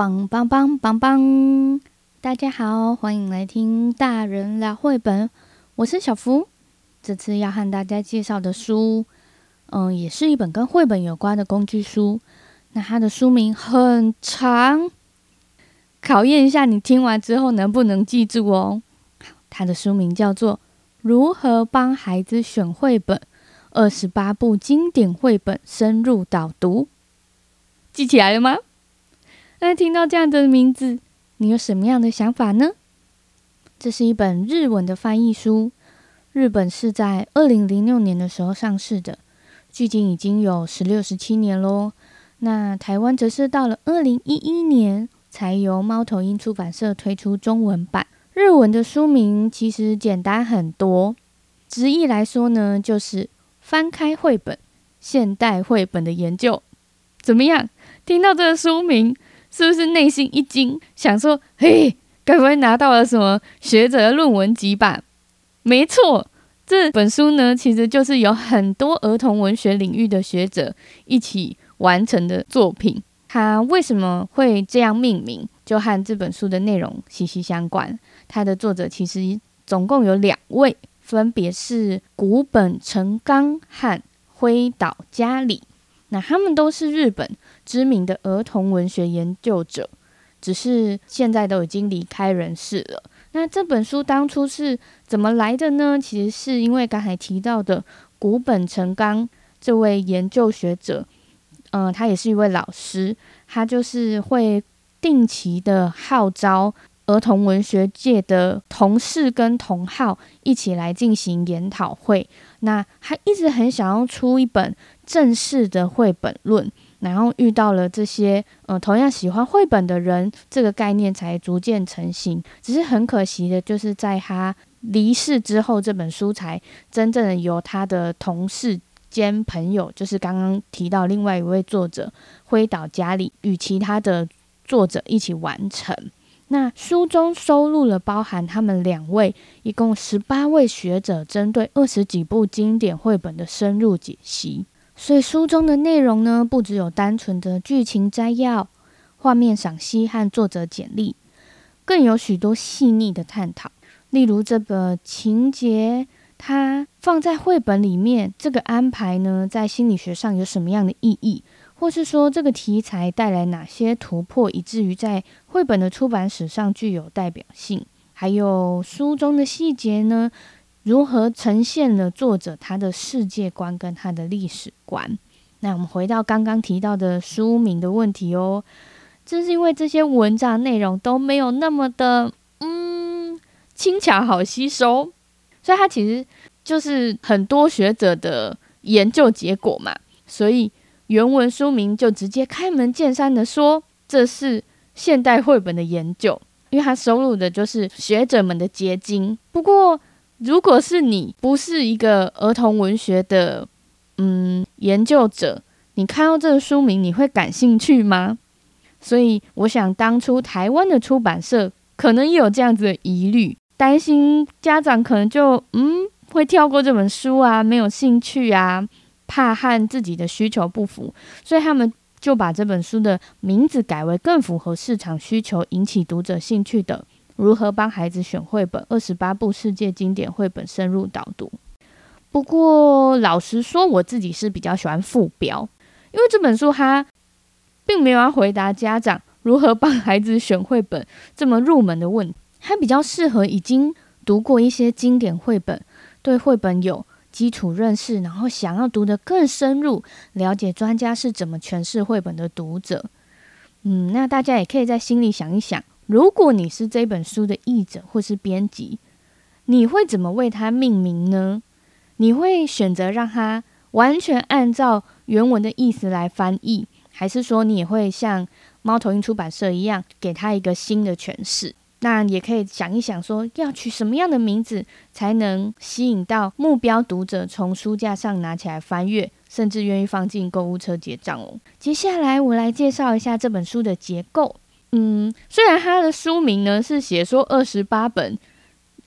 棒棒棒棒棒！大家好，欢迎来听大人聊绘本，我是小福。这次要和大家介绍的书，嗯，也是一本跟绘本有关的工具书。那它的书名很长，考验一下你听完之后能不能记住哦。它的书名叫做《如何帮孩子选绘本：二十八部经典绘本深入导读》。记起来了吗？那听到这样的名字，你有什么样的想法呢？这是一本日文的翻译书，日本是在二零零六年的时候上市的，距今已经有十六、十七年喽。那台湾则是到了二零一一年，才由猫头鹰出版社推出中文版。日文的书名其实简单很多，直译来说呢，就是翻开绘本，现代绘本的研究。怎么样？听到这个书名，是不是内心一惊，想说：“嘿，该不会拿到了什么学者的论文集吧？”没错，这本书呢，其实就是有很多儿童文学领域的学者一起完成的作品。它为什么会这样命名，就和这本书的内容息息相关。它的作者其实总共有两位，分别是古本成刚和灰岛佳里。那他们都是日本知名的儿童文学研究者，只是现在都已经离开人世了。那这本书当初是怎么来的呢？其实是因为刚才提到的古本成刚这位研究学者，嗯、他也是一位老师，他就是会定期的号召儿童文学界的同事跟同好一起来进行研讨会。那他一直很想要出一本正式的绘本论，然后遇到了这些呃同样喜欢绘本的人，这个概念才逐渐成型。只是很可惜的，就是在他离世之后，这本书才真正的由他的同事兼朋友，就是刚刚提到另外一位作者灰岛家里与其他的作者一起完成。那书中收录了包含他们两位一共十八位学者针对二十几部经典绘本的深入解析，所以书中的内容呢，不只有单纯的剧情摘要、画面赏析和作者简历，更有许多细腻的探讨。例如这个情节，它放在绘本里面，这个安排呢，在心理学上有什么样的意义？或是说这个题材带来哪些突破，以至于在绘本的出版史上具有代表性？还有书中的细节呢，如何呈现了作者他的世界观跟他的历史观？那我们回到刚刚提到的书名的问题哦，正是因为这些文章内容都没有那么的嗯轻巧好吸收，所以它其实就是很多学者的研究结果嘛，所以。原文书名就直接开门见山的说，这是现代绘本的研究，因为它收录的就是学者们的结晶。不过，如果是你不是一个儿童文学的嗯研究者，你看到这个书名，你会感兴趣吗？所以，我想当初台湾的出版社可能也有这样子的疑虑，担心家长可能就嗯会跳过这本书啊，没有兴趣啊。怕和自己的需求不符，所以他们就把这本书的名字改为更符合市场需求、引起读者兴趣的“如何帮孩子选绘本：二十八部世界经典绘本深入导读”。不过，老实说，我自己是比较喜欢副标，因为这本书它并没有要回答家长如何帮孩子选绘本这么入门的问题，它比较适合已经读过一些经典绘本，对绘本有。基础认识，然后想要读得更深入，了解专家是怎么诠释绘本的读者。嗯，那大家也可以在心里想一想，如果你是这本书的译者或是编辑，你会怎么为它命名呢？你会选择让它完全按照原文的意思来翻译，还是说你也会像猫头鹰出版社一样，给它一个新的诠释？那也可以想一想，说要取什么样的名字才能吸引到目标读者，从书架上拿起来翻阅，甚至愿意放进购物车结账哦。接下来我来介绍一下这本书的结构。嗯，虽然它的书名呢是写说二十八本，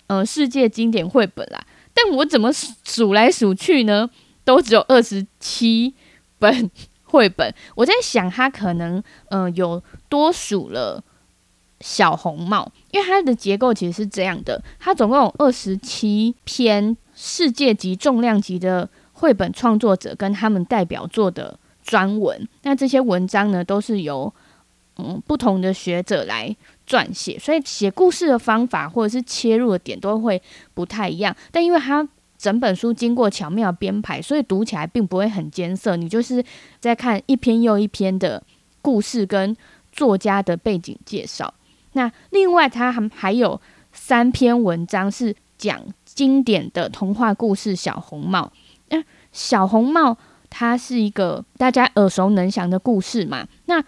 呃，世界经典绘本啦，但我怎么数来数去呢，都只有二十七本绘本。我在想，它可能，呃，有。多数了小红帽，因为它的结构其实是这样的，它总共有二十七篇世界级重量级的绘本创作者跟他们代表作的专文，那这些文章呢都是由嗯不同的学者来撰写，所以写故事的方法或者是切入的点都会不太一样，但因为它整本书经过巧妙编排，所以读起来并不会很艰涩。你就是在看一篇又一篇的故事跟作家的背景介绍。那另外，它还还有三篇文章是讲经典的童话故事《小红帽》。嗯，《小红帽》它是一个大家耳熟能详的故事嘛。那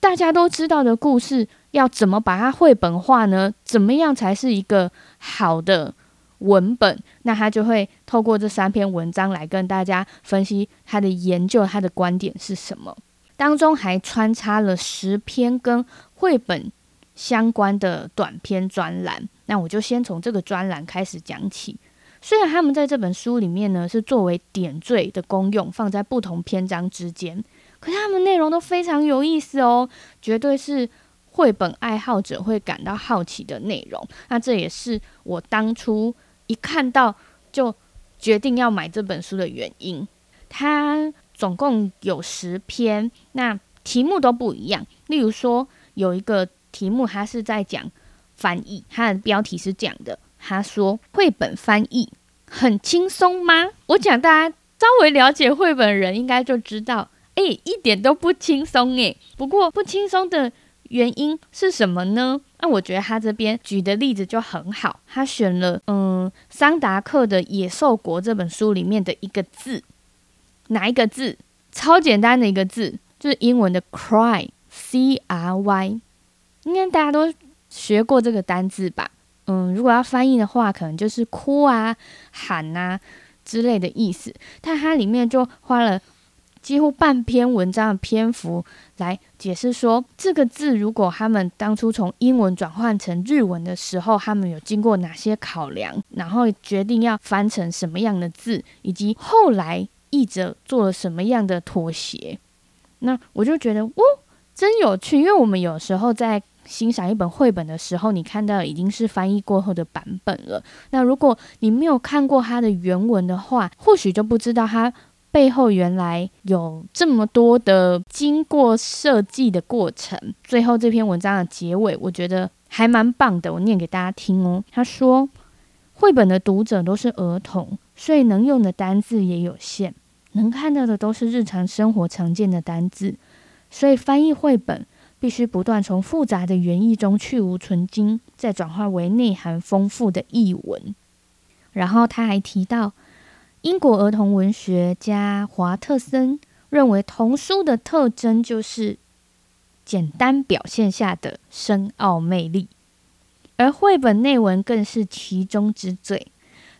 大家都知道的故事，要怎么把它绘本化呢？怎么样才是一个好的文本？那他就会透过这三篇文章来跟大家分析他的研究，他的观点是什么。当中还穿插了十篇跟绘本相关的短篇专栏。那我就先从这个专栏开始讲起。虽然他们在这本书里面呢是作为点缀的功用，放在不同篇章之间，可是他们内容都非常有意思哦，绝对是。绘本爱好者会感到好奇的内容，那这也是我当初一看到就决定要买这本书的原因。它总共有十篇，那题目都不一样。例如说，有一个题目，它是在讲翻译，它的标题是这样的：他说，绘本翻译很轻松吗？我讲大家稍微了解绘本人应该就知道，哎，一点都不轻松哎。不过不轻松的。原因是什么呢？那我觉得他这边举的例子就很好，他选了嗯桑达克的《野兽国》这本书里面的一个字，哪一个字？超简单的一个字，就是英文的 cry，c r y，应该大家都学过这个单字吧？嗯，如果要翻译的话，可能就是哭啊、喊啊之类的意思。但它里面就花了。几乎半篇文章的篇幅来解释说，这个字如果他们当初从英文转换成日文的时候，他们有经过哪些考量，然后决定要翻成什么样的字，以及后来译者做了什么样的妥协。那我就觉得，哦，真有趣。因为我们有时候在欣赏一本绘本的时候，你看到已经是翻译过后的版本了。那如果你没有看过它的原文的话，或许就不知道它。背后原来有这么多的经过设计的过程。最后这篇文章的结尾，我觉得还蛮棒的，我念给大家听哦。他说：“绘本的读者都是儿童，所以能用的单字也有限，能看到的都是日常生活常见的单字，所以翻译绘本必须不断从复杂的原意中去芜存菁，再转化为内涵丰富的译文。”然后他还提到。英国儿童文学家华特森认为，童书的特征就是简单表现下的深奥魅力，而绘本内文更是其中之最。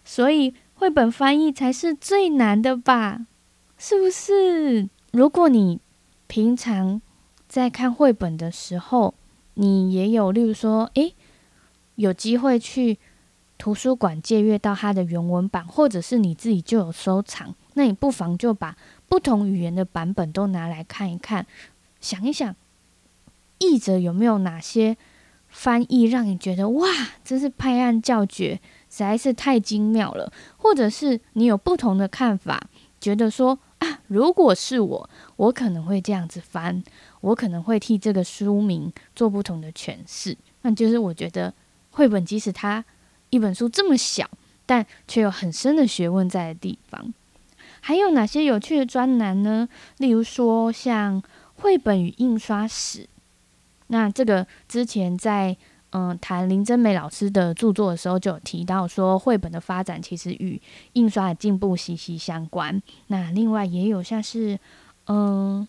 所以，绘本翻译才是最难的吧？是不是？如果你平常在看绘本的时候，你也有，例如说，诶，有机会去。图书馆借阅到它的原文版，或者是你自己就有收藏，那你不妨就把不同语言的版本都拿来看一看，想一想，译者有没有哪些翻译让你觉得哇，真是拍案叫绝，实在是太精妙了，或者是你有不同的看法，觉得说啊，如果是我，我可能会这样子翻，我可能会替这个书名做不同的诠释，那就是我觉得绘本即使它。一本书这么小，但却有很深的学问在的地方。还有哪些有趣的专栏呢？例如说，像绘本与印刷史。那这个之前在嗯谈林真美老师的著作的时候，就有提到说，绘本的发展其实与印刷的进步息息相关。那另外也有像是嗯，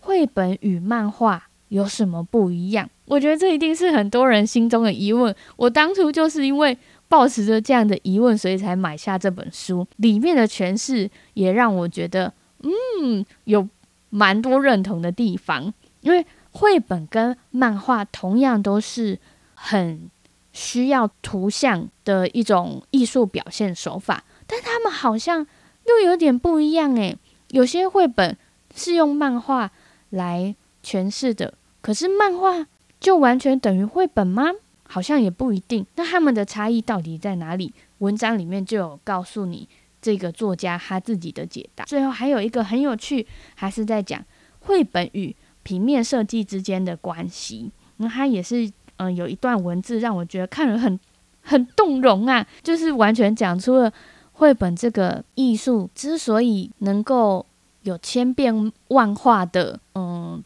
绘本与漫画有什么不一样？我觉得这一定是很多人心中的疑问。我当初就是因为抱持着这样的疑问，所以才买下这本书。里面的诠释也让我觉得，嗯，有蛮多认同的地方。因为绘本跟漫画同样都是很需要图像的一种艺术表现手法，但他们好像又有点不一样诶。有些绘本是用漫画来诠释的。可是漫画就完全等于绘本吗？好像也不一定。那他们的差异到底在哪里？文章里面就有告诉你这个作家他自己的解答。最后还有一个很有趣，还是在讲绘本与平面设计之间的关系。那他也是嗯、有一段文字让我觉得看了很很动容啊，就是完全讲出了绘本这个艺术之所以能够有千变万化的嗯。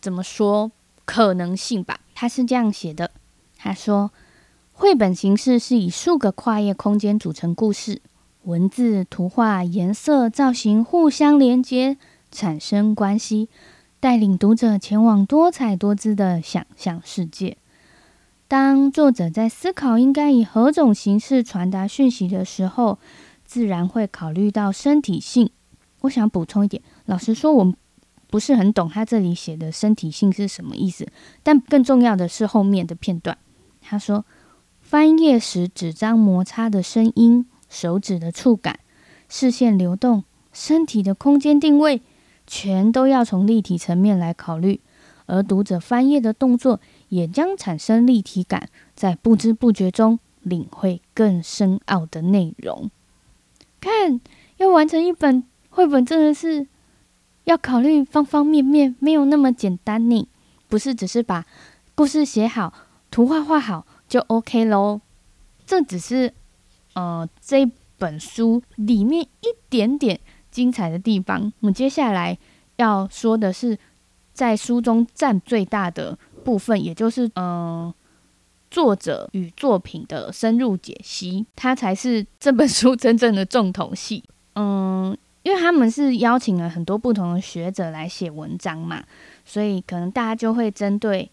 怎么说可能性吧？他是这样写的：他说，绘本形式是以数个跨页空间组成故事，文字、图画、颜色、造型互相连接，产生关系，带领读者前往多彩多姿的想象世界。当作者在思考应该以何种形式传达讯息的时候，自然会考虑到身体性。我想补充一点，老实说，我们。不是很懂他这里写的身体性是什么意思，但更重要的是后面的片段。他说，翻页时纸张摩擦的声音、手指的触感、视线流动、身体的空间定位，全都要从立体层面来考虑，而读者翻页的动作也将产生立体感，在不知不觉中领会更深奥的内容。看，要完成一本绘本，真的是。要考虑方方面面，没有那么简单呢。不是只是把故事写好、图画画好就 OK 喽。这只是呃这本书里面一点点精彩的地方。我们接下来要说的是，在书中占最大的部分，也就是嗯、呃、作者与作品的深入解析，它才是这本书真正的重头戏。嗯。因为他们是邀请了很多不同的学者来写文章嘛，所以可能大家就会针对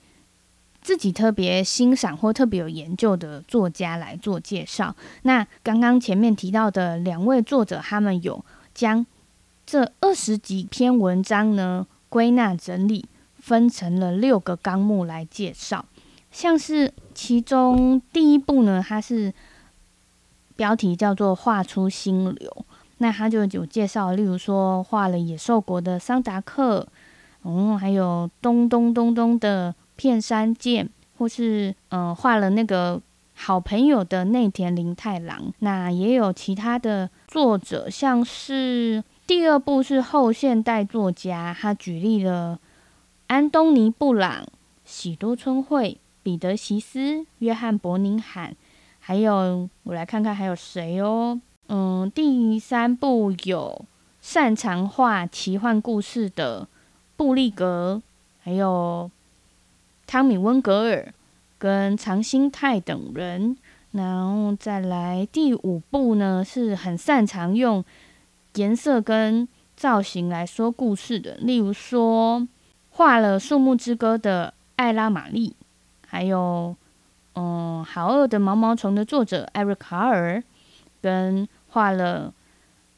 自己特别欣赏或特别有研究的作家来做介绍。那刚刚前面提到的两位作者，他们有将这二十几篇文章呢归纳整理，分成了六个纲目来介绍。像是其中第一部呢，它是标题叫做《画出心流》。那他就有介绍，例如说画了野兽国的桑达克，嗯，还有咚咚咚咚的片山健，或是嗯画了那个好朋友的内田林太郎。那也有其他的作者，像是第二部是后现代作家，他举例了安东尼布朗、喜多春惠、彼得席斯、约翰伯宁罕，还有我来看看还有谁哦。嗯，第三部有擅长画奇幻故事的布利格，还有汤米温格尔跟长新太等人。然后再来第五部呢，是很擅长用颜色跟造型来说故事的，例如说画了《树木之歌》的艾拉玛丽，还有嗯，好饿的毛毛虫的作者艾瑞卡尔跟。画了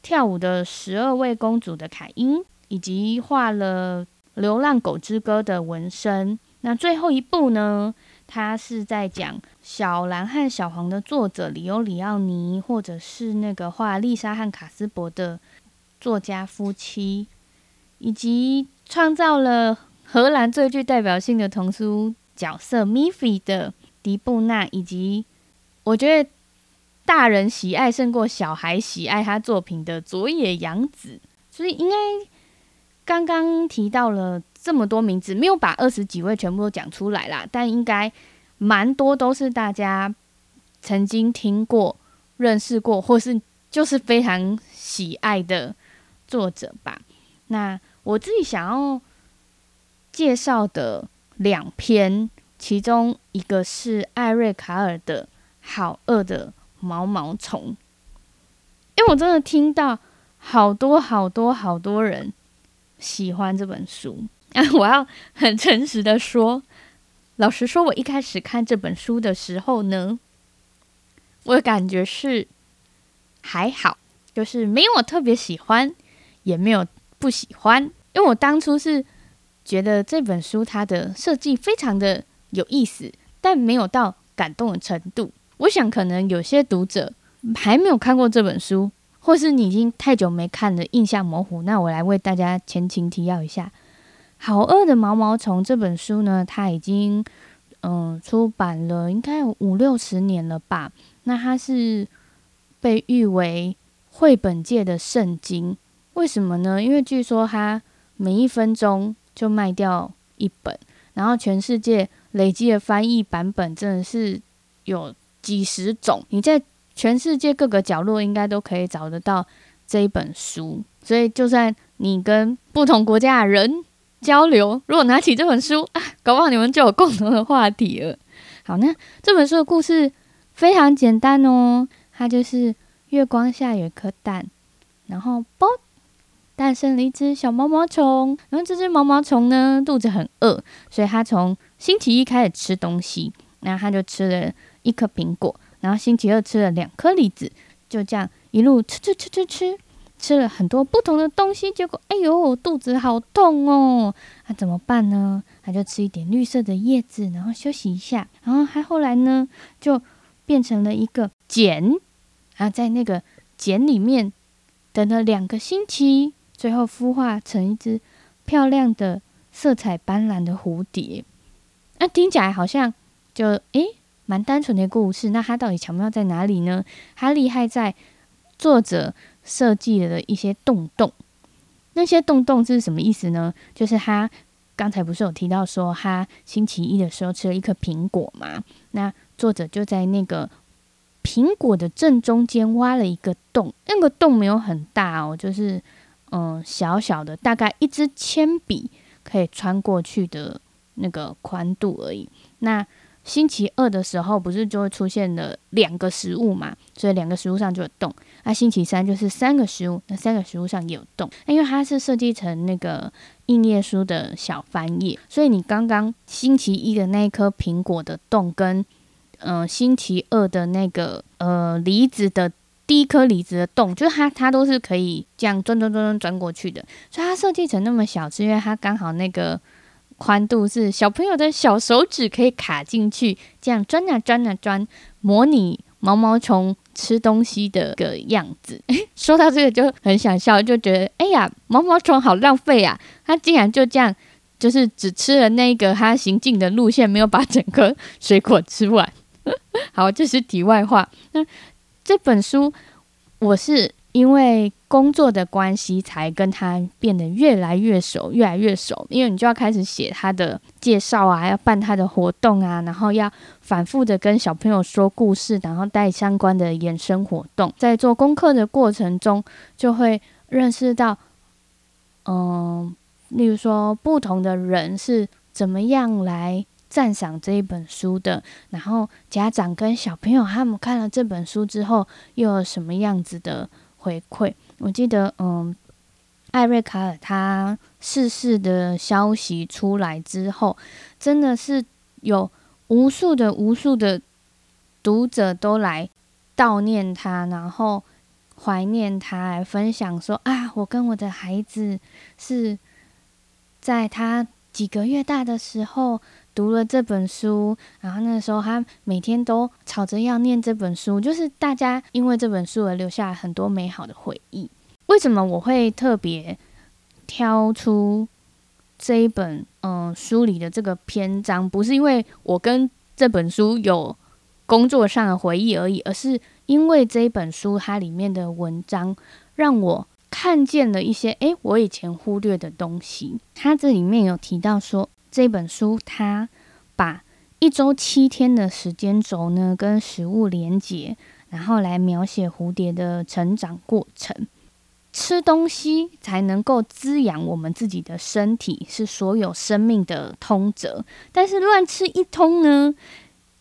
跳舞的十二位公主的凯因，以及画了《流浪狗之歌》的纹身。那最后一部呢？他是在讲小蓝和小黄的作者里欧里奥尼，或者是那个画丽莎和卡斯伯的作家夫妻，以及创造了荷兰最具代表性的童书角色米菲的迪布纳，以及我觉得。大人喜爱胜过小孩喜爱他作品的佐野洋子，所以应该刚刚提到了这么多名字，没有把二十几位全部都讲出来啦，但应该蛮多都是大家曾经听过、认识过，或是就是非常喜爱的作者吧。那我自己想要介绍的两篇，其中一个是艾瑞卡尔的《好饿的》。毛毛虫，因为我真的听到好多好多好多人喜欢这本书啊！我要很诚实的说，老实说，我一开始看这本书的时候呢，我的感觉是还好，就是没有我特别喜欢，也没有不喜欢，因为我当初是觉得这本书它的设计非常的有意思，但没有到感动的程度。我想，可能有些读者还没有看过这本书，或是你已经太久没看了，印象模糊。那我来为大家前情提要一下，《好饿的毛毛虫这本书呢，它已经嗯出版了，应该有五六十年了吧？那它是被誉为绘本界的圣经，为什么呢？因为据说它每一分钟就卖掉一本，然后全世界累积的翻译版本真的是有几十种，你在全世界各个角落应该都可以找得到这一本书，所以就算你跟不同国家的人。交流，如果拿起这本书啊，搞不好你们就有共同的话题了。好，那这本书的故事非常简单哦，它就是月光下有一颗蛋，然后啵，诞生了一只小毛毛虫。然后这只毛毛虫呢，肚子很饿，所以它从星期一开始吃东西，然后它就吃了一颗苹果，然后星期二吃了两颗梨子，就这样一路吃吃吃吃吃。吃了很多不同的东西，结果哎呦，肚子好痛哦！那、怎么办呢？他就吃一点绿色的叶子，然后休息一下。然后他后来呢，就变成了一个茧，啊在那个茧里面等了两个星期，最后孵化成一只漂亮的、色彩斑斓的蝴蝶。那、啊、听起来好像就诶蛮单纯的故事。那它到底巧妙在哪里呢？它厉害在作者。设计了一些洞洞，那些洞洞是什么意思呢？就是他刚才不是有提到说，他星期一的时候吃了一颗苹果嘛？那作者就在那个苹果的正中间挖了一个洞，那个洞没有很大哦，就是嗯小小的，大概一支铅笔可以穿过去的那个宽度而已。那星期二的时候，不是就会出现了两个食物嘛？所以两个食物上就有洞。那星期三就是三个食物，那三个食物上也有洞。那因为它是设计成那个硬页书的小翻页，所以你刚刚星期一的那一颗苹果的洞，跟嗯、星期二的那个呃梨子的第一颗梨子的洞，就是它它都是可以这样转转转转转过去的。所以它设计成那么小，是因为它刚好那个。宽度是小朋友的小手指可以卡进去，这样钻啊钻啊钻，模拟毛毛虫吃东西的个样子。说到这个就很想笑，就觉得哎呀，毛毛虫好浪费啊！它竟然就这样，就是只吃了那个它行进的路线，没有把整个水果吃完。好，这是题外话。那这本书我是。因为工作的关系，才跟他变得越来越熟，越来越熟。因为你就要开始写他的介绍啊，要办他的活动啊，然后要反复的跟小朋友说故事，然后带相关的衍生活动。在做功课的过程中，就会认识到，嗯，例如说不同的人是怎么样来赞赏这一本书的，然后家长跟小朋友他们看了这本书之后，又有什么样子的。回馈，我记得，嗯，艾瑞卡尔他逝世的消息出来之后，真的是有无数的无数的读者都来悼念他，然后怀念他，分享说啊，我跟我的孩子是在他几个月大的时候。读了这本书，然后那时候他每天都吵着要念这本书，就是大家因为这本书而留下很多美好的回忆。为什么我会特别挑出这一本嗯书里的这个篇章？不是因为我跟这本书有工作上的回忆而已，而是因为这一本书它里面的文章让我看见了一些诶，我以前忽略的东西。它这里面有提到说。这本书，它把一周七天的时间轴呢，跟食物连接，然后来描写蝴蝶的成长过程。吃东西才能够滋养我们自己的身体，是所有生命的通则。但是乱吃一通呢，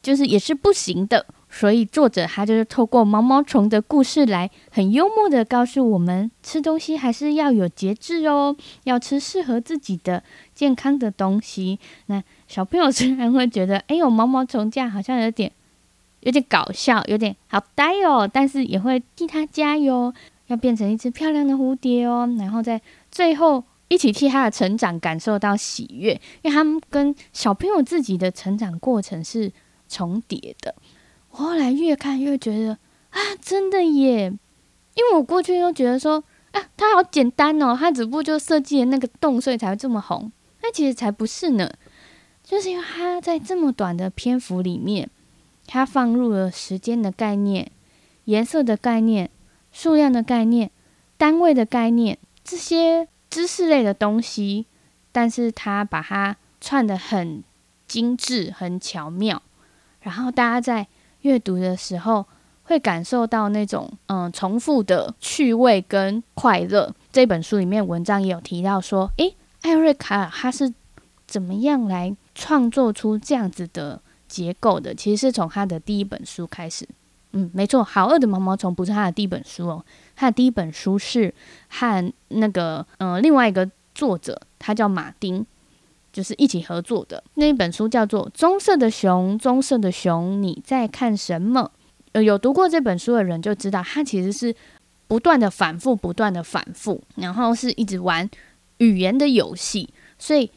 就是也是不行的。所以作者他就是透过毛毛虫的故事来很幽默的告诉我们，吃东西还是要有节制哦，要吃适合自己的健康的东西。那小朋友虽然会觉得，哎呦，毛毛虫这样好像有点有点搞笑，有点好呆哦，但是也会替他加油，要变成一只漂亮的蝴蝶哦。然后在最后一起替他的成长感受到喜悦，因为他们跟小朋友自己的成长过程是重叠的。我后来越看越觉得啊，真的耶！因为我过去都觉得说啊，它好简单哦，它只不过就设计了那个洞，所以才会这么红。那其实才不是呢，就是因为他在这么短的篇幅里面，他放入了时间的概念、颜色的概念、数量的概念、单位的概念这些知识类的东西，但是他把它串得很精致、很巧妙，然后大家在阅读的时候会感受到那种嗯重复的趣味跟快乐。这本书里面文章也有提到说，诶，艾瑞卡他是怎么样来创作出这样子的结构的？其实是从他的第一本书开始。嗯，没错，好饿的毛毛虫不是他的第一本书哦，他的第一本书是和那个嗯另外一个作者，他叫马丁。就是一起合作的那一本书，叫做《棕色的熊》。棕色的熊，你在看什么？呃，有读过这本书的人就知道，它其实是不断的反复，不断的反复，然后是一直玩语言的游戏。所以，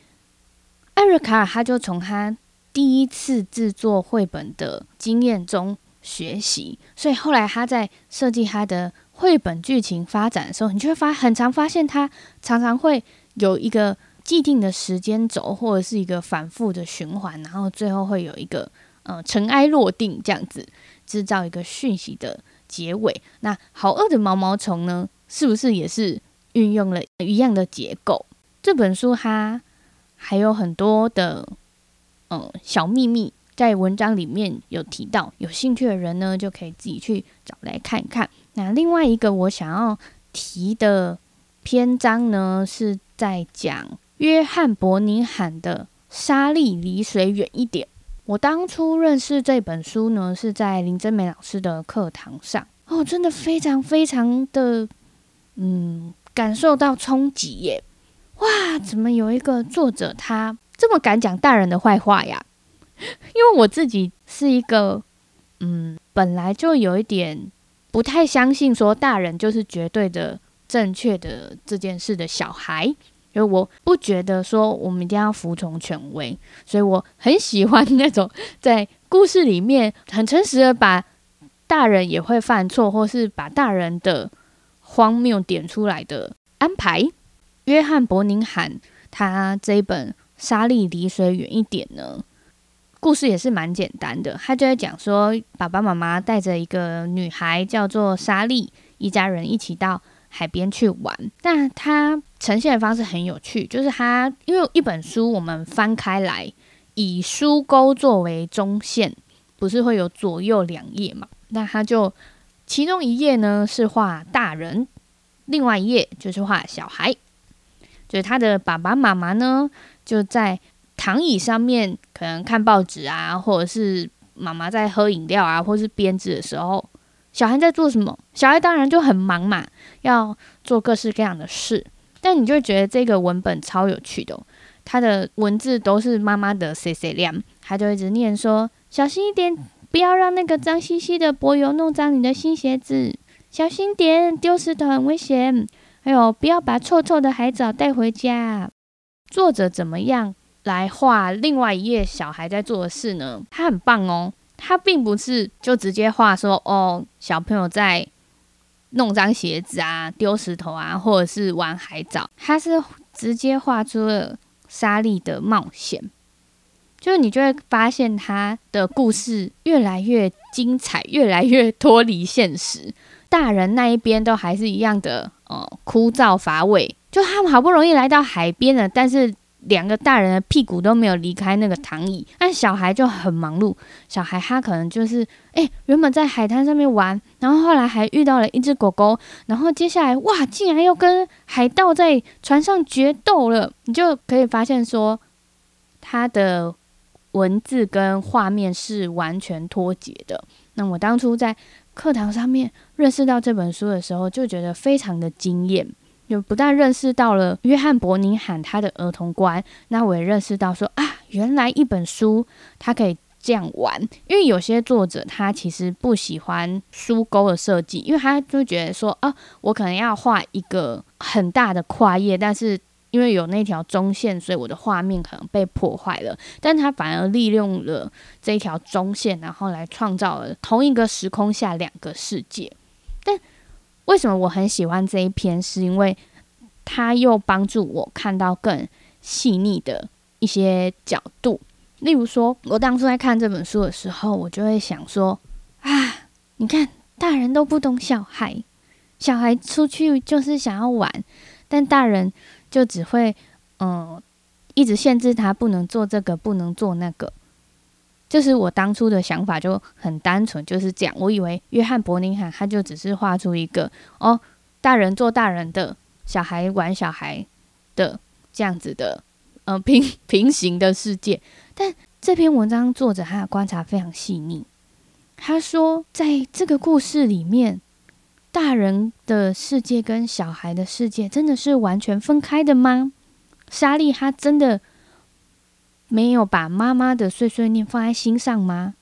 艾瑞卡尔他就从他第一次制作绘本的经验中学习，所以后来他在设计他的绘本剧情发展的时候，你就会发很常发现他常常会有一个。既定的时间轴，或者是一个反复的循环，然后最后会有一个呃尘埃落定这样子，制造一个讯息的结尾。那好饿的毛毛虫呢，是不是也是运用了一样的结构？这本书它还有很多的呃小秘密，在文章里面有提到，有兴趣的人呢就可以自己去找来看看。那另外一个我想要提的篇章呢，是在讲。约翰伯尼罕的《沙粒离水远一点》，我当初认识这本书呢，是在林真美老师的课堂上哦，真的非常非常的，嗯，感受到冲击耶！哇，怎么有一个作者他这么敢讲大人的坏话呀？因为我自己是一个，嗯，本来就有一点不太相信说大人就是绝对的正确的这件事的小孩。因为我不觉得说我们一定要服从权威，所以我很喜欢那种在故事里面很诚实的把大人也会犯错，或是把大人的荒谬点出来的安排。约翰伯宁罕他这一本《沙粒离水远一点》呢，故事也是蛮简单的，他就在讲说爸爸妈妈带着一个女孩叫做沙粒，一家人一起到海边去玩，那它呈现的方式很有趣，就是它因为一本书我们翻开来，以书钩作为中线，不是会有左右两页嘛？那它就其中一页呢是画大人，另外一页就是画小孩，就是他的爸爸妈妈呢就在躺椅上面，可能看报纸啊，或者是妈妈在喝饮料啊，或是编织的时候。小孩在做什么？小孩当然就很忙嘛，要做各式各样的事。但你就觉得这个文本超有趣的，他的文字都是妈妈的碎碎念，他就一直念说：“小心一点，不要让那个脏兮兮的柏油弄脏你的新鞋子。小心点，丢石头很危险。还有，不要把臭臭的海藻带回家。”作者怎么样来画另外一页小孩在做的事呢？他很棒哦。他并不是就直接画说哦，小朋友在弄脏鞋子啊、丢石头啊，或者是玩海藻。他是直接画出了沙粒的冒险，就是你就会发现他的故事越来越精彩，越来越脱离现实。大人那一边都还是一样的哦，枯燥乏味。就他们好不容易来到海边了，但是。两个大人的屁股都没有离开那个躺椅，但小孩就很忙碌。小孩他可能就是，哎，原本在海滩上面玩，然后后来还遇到了一只狗狗，然后接下来哇，竟然又跟海盗在船上决斗了。你就可以发现说，他的文字跟画面是完全脱节的。那我当初在课堂上面认识到这本书的时候，就觉得非常的惊艳。就不但认识到了约翰伯尼罕他的儿童观，那我也认识到说啊，原来一本书它可以这样玩。因为有些作者他其实不喜欢书钩的设计，因为他就觉得说啊，我可能要画一个很大的跨页，但是因为有那条中线，所以我的画面可能被破坏了。但他反而利用了这一条中线，然后来创造了同一个时空下两个世界。但为什么我很喜欢这一篇？是因为它又帮助我看到更细腻的一些角度。例如说，我当初在看这本书的时候，我就会想说：啊，你看，大人都不懂小孩，小孩出去就是想要玩，但大人就只会嗯，一直限制他不能做这个，不能做那个。就是我当初的想法就很单纯，就是这样。我以为约翰伯宁汉他就只是画出一个哦，大人做大人的，小孩玩小孩的这样子的，呃，平平行的世界。但这篇文章作者他的观察非常细腻。他说，在这个故事里面，大人的世界跟小孩的世界真的是完全分开的吗？莎莉她真的？没有把妈妈的碎碎念放在心上吗？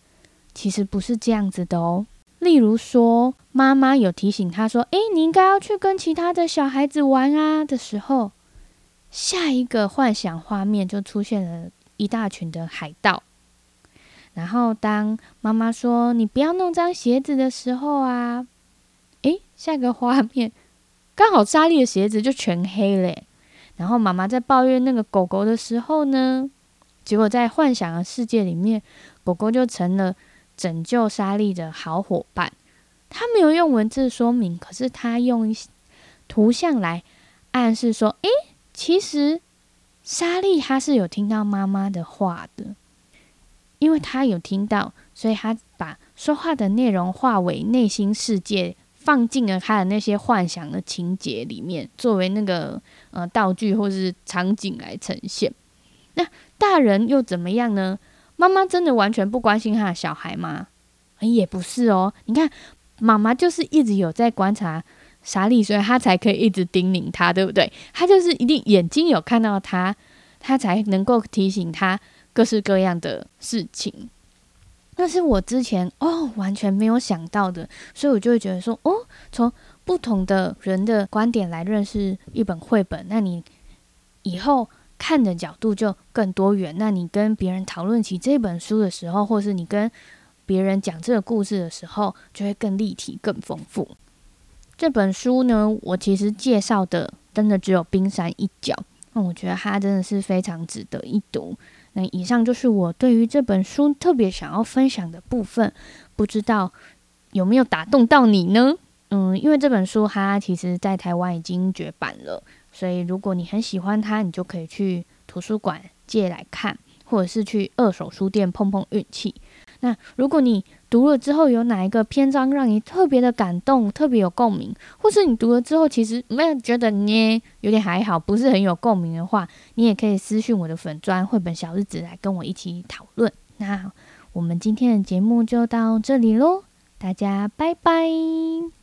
其实不是这样子的哦。例如说，妈妈有提醒他说：“诶，你应该要去跟其他的小孩子玩啊。”的时候，下一个幻想画面就出现了一大群的海盗。然后，当妈妈说“你不要弄脏鞋子”的时候啊，诶，下一个画面刚好莎莉的鞋子就全黑了。然后，妈妈在抱怨那个狗狗的时候呢，结果在幻想的世界里面，狗狗就成了拯救莎莉的好伙伴。他没有用文字说明，可是他用图像来暗示说：“诶，其实莎莉她是有听到妈妈的话的，因为她有听到，所以她把说话的内容化为内心世界，放进了她的那些幻想的情节里面，作为那个呃道具或是场景来呈现。”那大人又怎么样呢？妈妈真的完全不关心他的小孩吗？也不是哦。你看，妈妈就是一直有在观察莎莉，所以她才可以一直叮咛他，对不对？她就是一定眼睛有看到他，他才能够提醒他各式各样的事情。那是我之前哦完全没有想到的，所以我就会觉得说，哦，从不同的人的观点来认识一本绘本，那你以后。看的角度就更多元。那你跟别人讨论起这本书的时候，或是你跟别人讲这个故事的时候，就会更立体、更丰富。这本书呢，我其实介绍的真的只有冰山一角。那我觉得它真的是非常值得一读。那以上就是我对于这本书特别想要分享的部分，不知道有没有打动到你呢？嗯，因为这本书它其实在台湾已经绝版了。所以，如果你很喜欢它，你就可以去图书馆借来看，或者是去二手书店碰碰运气。那如果你读了之后有哪一个篇章让你特别的感动、特别有共鸣，或是你读了之后其实没有觉得你有点还好，不是很有共鸣的话，你也可以私信我的粉专绘本小日子来跟我一起讨论。那我们今天的节目就到这里喽，大家拜拜。